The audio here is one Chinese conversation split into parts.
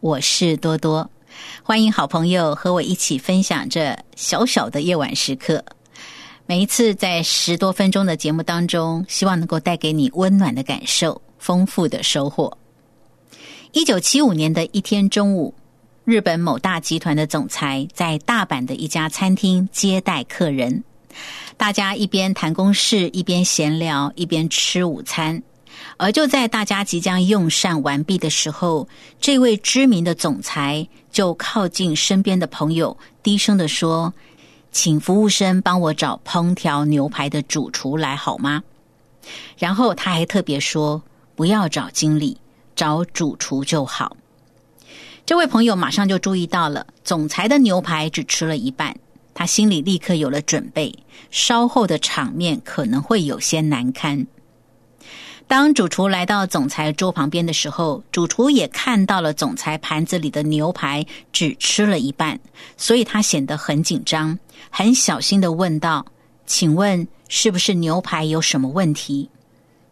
我是多多，欢迎好朋友和我一起分享这小小的夜晚时刻。每一次在十多分钟的节目当中，希望能够带给你温暖的感受、丰富的收获。一九七五年的一天中午，日本某大集团的总裁在大阪的一家餐厅接待客人，大家一边谈公事，一边闲聊，一边吃午餐。而就在大家即将用膳完毕的时候，这位知名的总裁就靠近身边的朋友，低声的说：“请服务生帮我找烹调牛排的主厨来好吗？”然后他还特别说：“不要找经理，找主厨就好。”这位朋友马上就注意到了，总裁的牛排只吃了一半，他心里立刻有了准备，稍后的场面可能会有些难堪。当主厨来到总裁桌旁边的时候，主厨也看到了总裁盘子里的牛排只吃了一半，所以他显得很紧张，很小心的问道：“请问是不是牛排有什么问题？”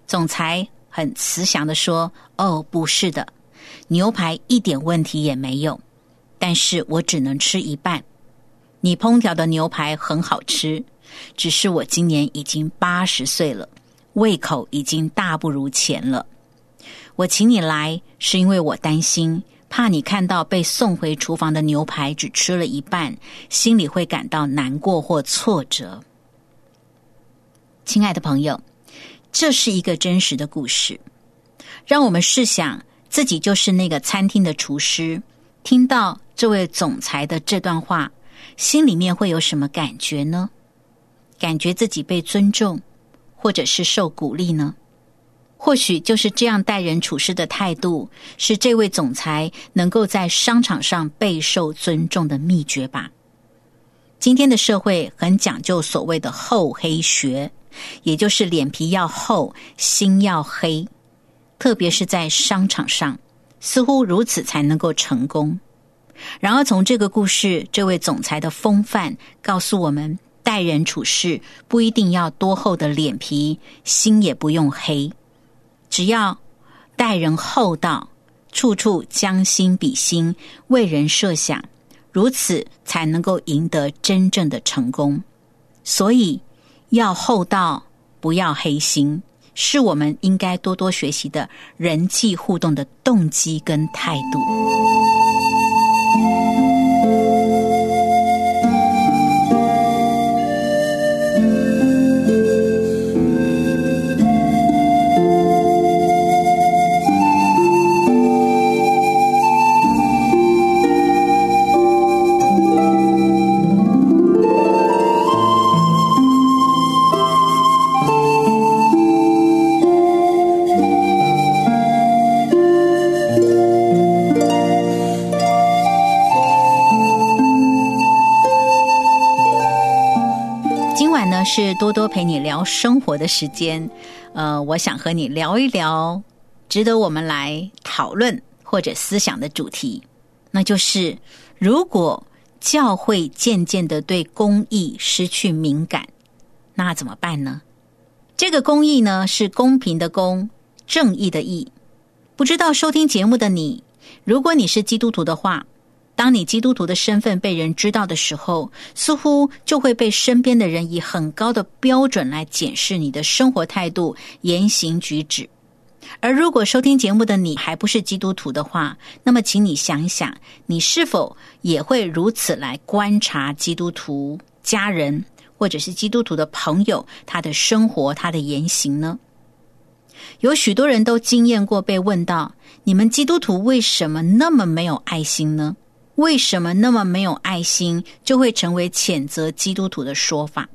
总裁很慈祥的说：“哦，不是的，牛排一点问题也没有，但是我只能吃一半。你烹调的牛排很好吃，只是我今年已经八十岁了。”胃口已经大不如前了。我请你来，是因为我担心，怕你看到被送回厨房的牛排只吃了一半，心里会感到难过或挫折。亲爱的朋友，这是一个真实的故事。让我们试想，自己就是那个餐厅的厨师，听到这位总裁的这段话，心里面会有什么感觉呢？感觉自己被尊重。或者是受鼓励呢？或许就是这样待人处事的态度，是这位总裁能够在商场上备受尊重的秘诀吧。今天的社会很讲究所谓的厚黑学，也就是脸皮要厚，心要黑，特别是在商场上，似乎如此才能够成功。然而，从这个故事，这位总裁的风范告诉我们。待人处事不一定要多厚的脸皮，心也不用黑，只要待人厚道，处处将心比心，为人设想，如此才能够赢得真正的成功。所以要厚道，不要黑心，是我们应该多多学习的人际互动的动机跟态度。是多多陪你聊生活的时间，呃，我想和你聊一聊值得我们来讨论或者思想的主题，那就是如果教会渐渐的对公益失去敏感，那怎么办呢？这个公益呢是公平的公，正义的义。不知道收听节目的你，如果你是基督徒的话。当你基督徒的身份被人知道的时候，似乎就会被身边的人以很高的标准来检视你的生活态度、言行举止。而如果收听节目的你还不是基督徒的话，那么请你想想，你是否也会如此来观察基督徒家人或者是基督徒的朋友他的生活、他的言行呢？有许多人都经验过被问到：“你们基督徒为什么那么没有爱心呢？为什么那么没有爱心？”就会成为谴责基督徒的说法。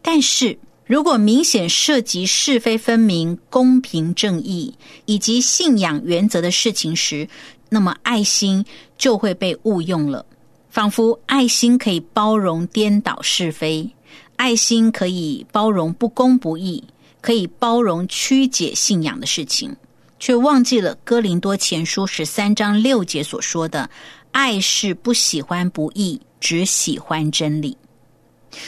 但是。如果明显涉及是非分明、公平正义以及信仰原则的事情时，那么爱心就会被误用了，仿佛爱心可以包容颠倒是非，爱心可以包容不公不义，可以包容曲解信仰的事情，却忘记了哥林多前书十三章六节所说的：“爱是不喜欢不义，只喜欢真理。”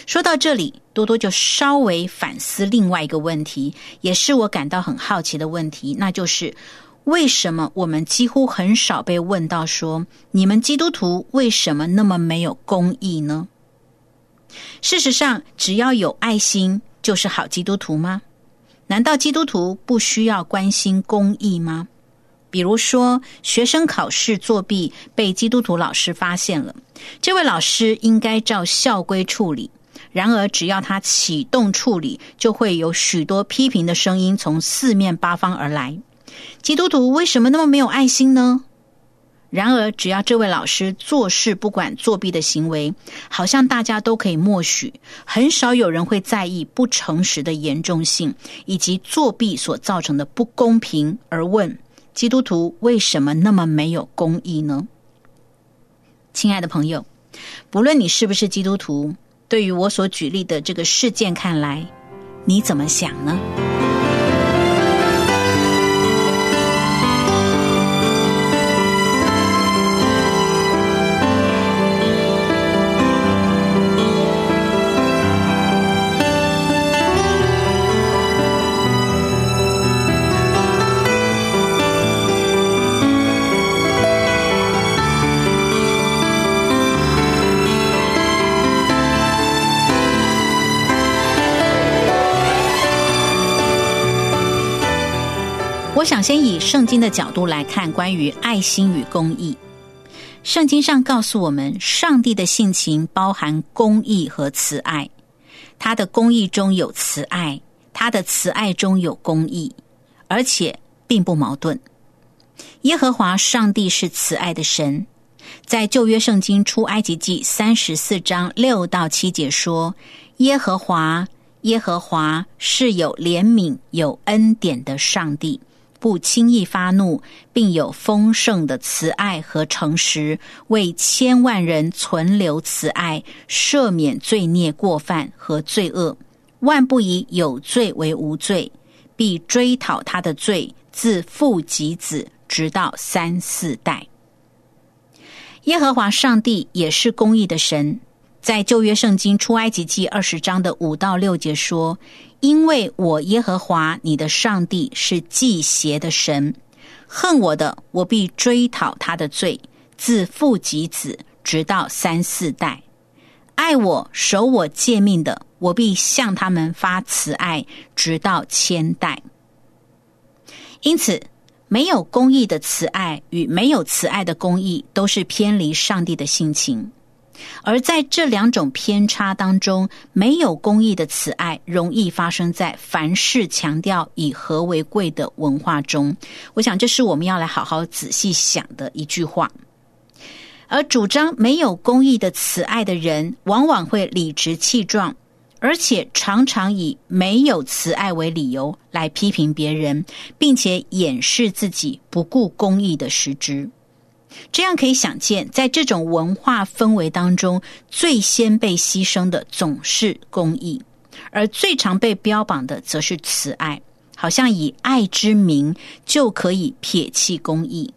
说到这里，多多就稍微反思另外一个问题，也是我感到很好奇的问题，那就是为什么我们几乎很少被问到说，你们基督徒为什么那么没有公义呢？事实上，只要有爱心就是好基督徒吗？难道基督徒不需要关心公义吗？比如说，学生考试作弊被基督徒老师发现了，这位老师应该照校规处理。然而，只要他启动处理，就会有许多批评的声音从四面八方而来。基督徒为什么那么没有爱心呢？然而，只要这位老师做事不管作弊的行为，好像大家都可以默许，很少有人会在意不诚实的严重性以及作弊所造成的不公平，而问基督徒为什么那么没有公义呢？亲爱的朋友，不论你是不是基督徒。对于我所举例的这个事件看来，你怎么想呢？我想先以圣经的角度来看关于爱心与公义。圣经上告诉我们，上帝的性情包含公义和慈爱，他的公义中有慈爱，他的慈爱中有公义，而且并不矛盾。耶和华上帝是慈爱的神，在旧约圣经出埃及记三十四章六到七节说：“耶和华，耶和华是有怜悯、有恩典的上帝。”不轻易发怒，并有丰盛的慈爱和诚实，为千万人存留慈爱，赦免罪孽过犯和罪恶。万不以有罪为无罪，必追讨他的罪，自父及子，直到三四代。耶和华上帝也是公义的神，在旧约圣经出埃及记二十章的五到六节说。因为我耶和华你的上帝是祭邪的神，恨我的，我必追讨他的罪，自父及子，直到三四代；爱我、守我诫命的，我必向他们发慈爱，直到千代。因此，没有公义的慈爱与没有慈爱的公义，都是偏离上帝的性情。而在这两种偏差当中，没有公义的慈爱，容易发生在凡事强调以和为贵的文化中。我想，这是我们要来好好仔细想的一句话。而主张没有公义的慈爱的人，往往会理直气壮，而且常常以没有慈爱为理由来批评别人，并且掩饰自己不顾公义的实质。这样可以想见，在这种文化氛围当中，最先被牺牲的总是公义，而最常被标榜的则是慈爱，好像以爱之名就可以撇弃公义。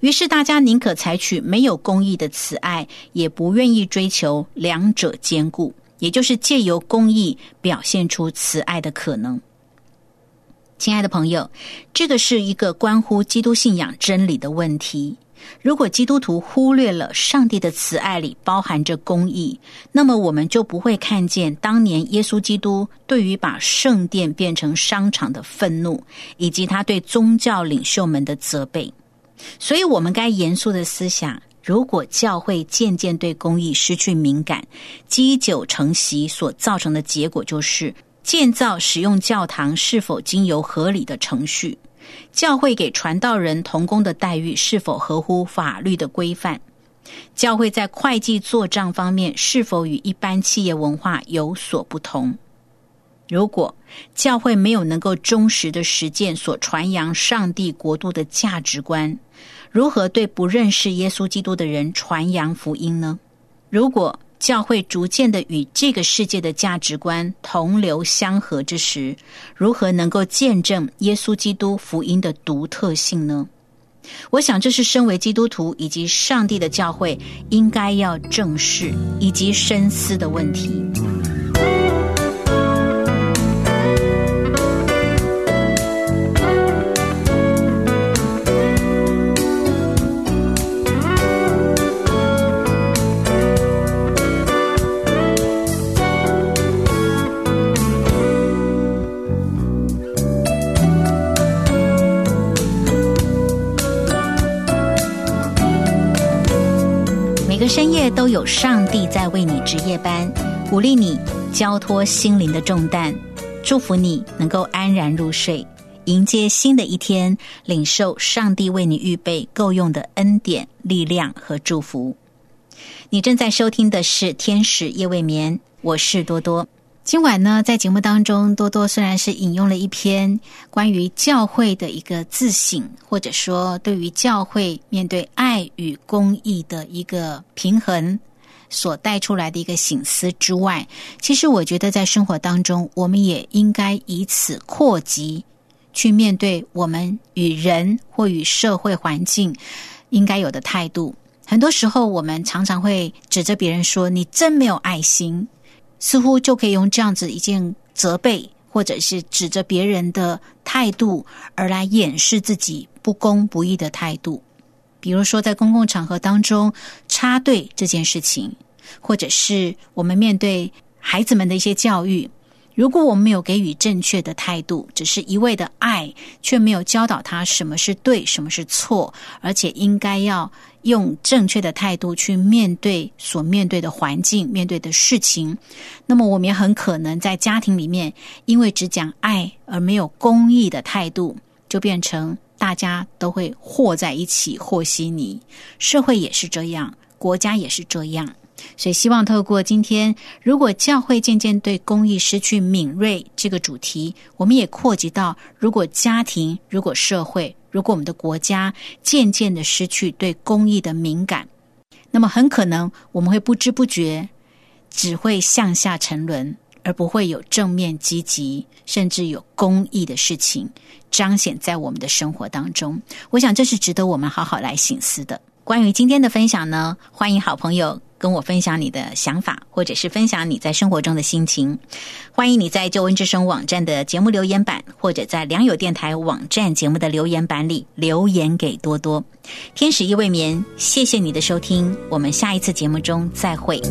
于是大家宁可采取没有公义的慈爱，也不愿意追求两者兼顾，也就是借由公义表现出慈爱的可能。亲爱的朋友，这个是一个关乎基督信仰真理的问题。如果基督徒忽略了上帝的慈爱里包含着公义，那么我们就不会看见当年耶稣基督对于把圣殿变成商场的愤怒，以及他对宗教领袖们的责备。所以，我们该严肃的思想：如果教会渐渐对公义失去敏感，积久成习所造成的结果，就是建造使用教堂是否经由合理的程序。教会给传道人同工的待遇是否合乎法律的规范？教会在会计做账方面是否与一般企业文化有所不同？如果教会没有能够忠实的实践所传扬上帝国度的价值观，如何对不认识耶稣基督的人传扬福音呢？如果教会逐渐的与这个世界的价值观同流相合之时，如何能够见证耶稣基督福音的独特性呢？我想，这是身为基督徒以及上帝的教会应该要正视以及深思的问题。深夜都有上帝在为你值夜班，鼓励你交托心灵的重担，祝福你能够安然入睡，迎接新的一天，领受上帝为你预备够用的恩典、力量和祝福。你正在收听的是《天使夜未眠》，我是多多。今晚呢，在节目当中，多多虽然是引用了一篇关于教会的一个自省，或者说对于教会面对爱与公益的一个平衡所带出来的一个醒思之外，其实我觉得在生活当中，我们也应该以此扩及去面对我们与人或与社会环境应该有的态度。很多时候，我们常常会指着别人说：“你真没有爱心。”似乎就可以用这样子一件责备，或者是指着别人的态度，而来掩饰自己不公不义的态度。比如说，在公共场合当中插队这件事情，或者是我们面对孩子们的一些教育。如果我们没有给予正确的态度，只是一味的爱，却没有教导他什么是对，什么是错，而且应该要用正确的态度去面对所面对的环境、面对的事情，那么我们也很可能在家庭里面，因为只讲爱而没有公益的态度，就变成大家都会和在一起和稀泥。社会也是这样，国家也是这样。所以，希望透过今天，如果教会渐渐对公益失去敏锐这个主题，我们也扩及到，如果家庭、如果社会、如果我们的国家渐渐的失去对公益的敏感，那么很可能我们会不知不觉只会向下沉沦，而不会有正面积极，甚至有公益的事情彰显在我们的生活当中。我想，这是值得我们好好来醒思的。关于今天的分享呢，欢迎好朋友。跟我分享你的想法，或者是分享你在生活中的心情。欢迎你在救恩之声网站的节目留言板，或者在良友电台网站节目的留言板里留言给多多。天使夜未眠，谢谢你的收听，我们下一次节目中再会。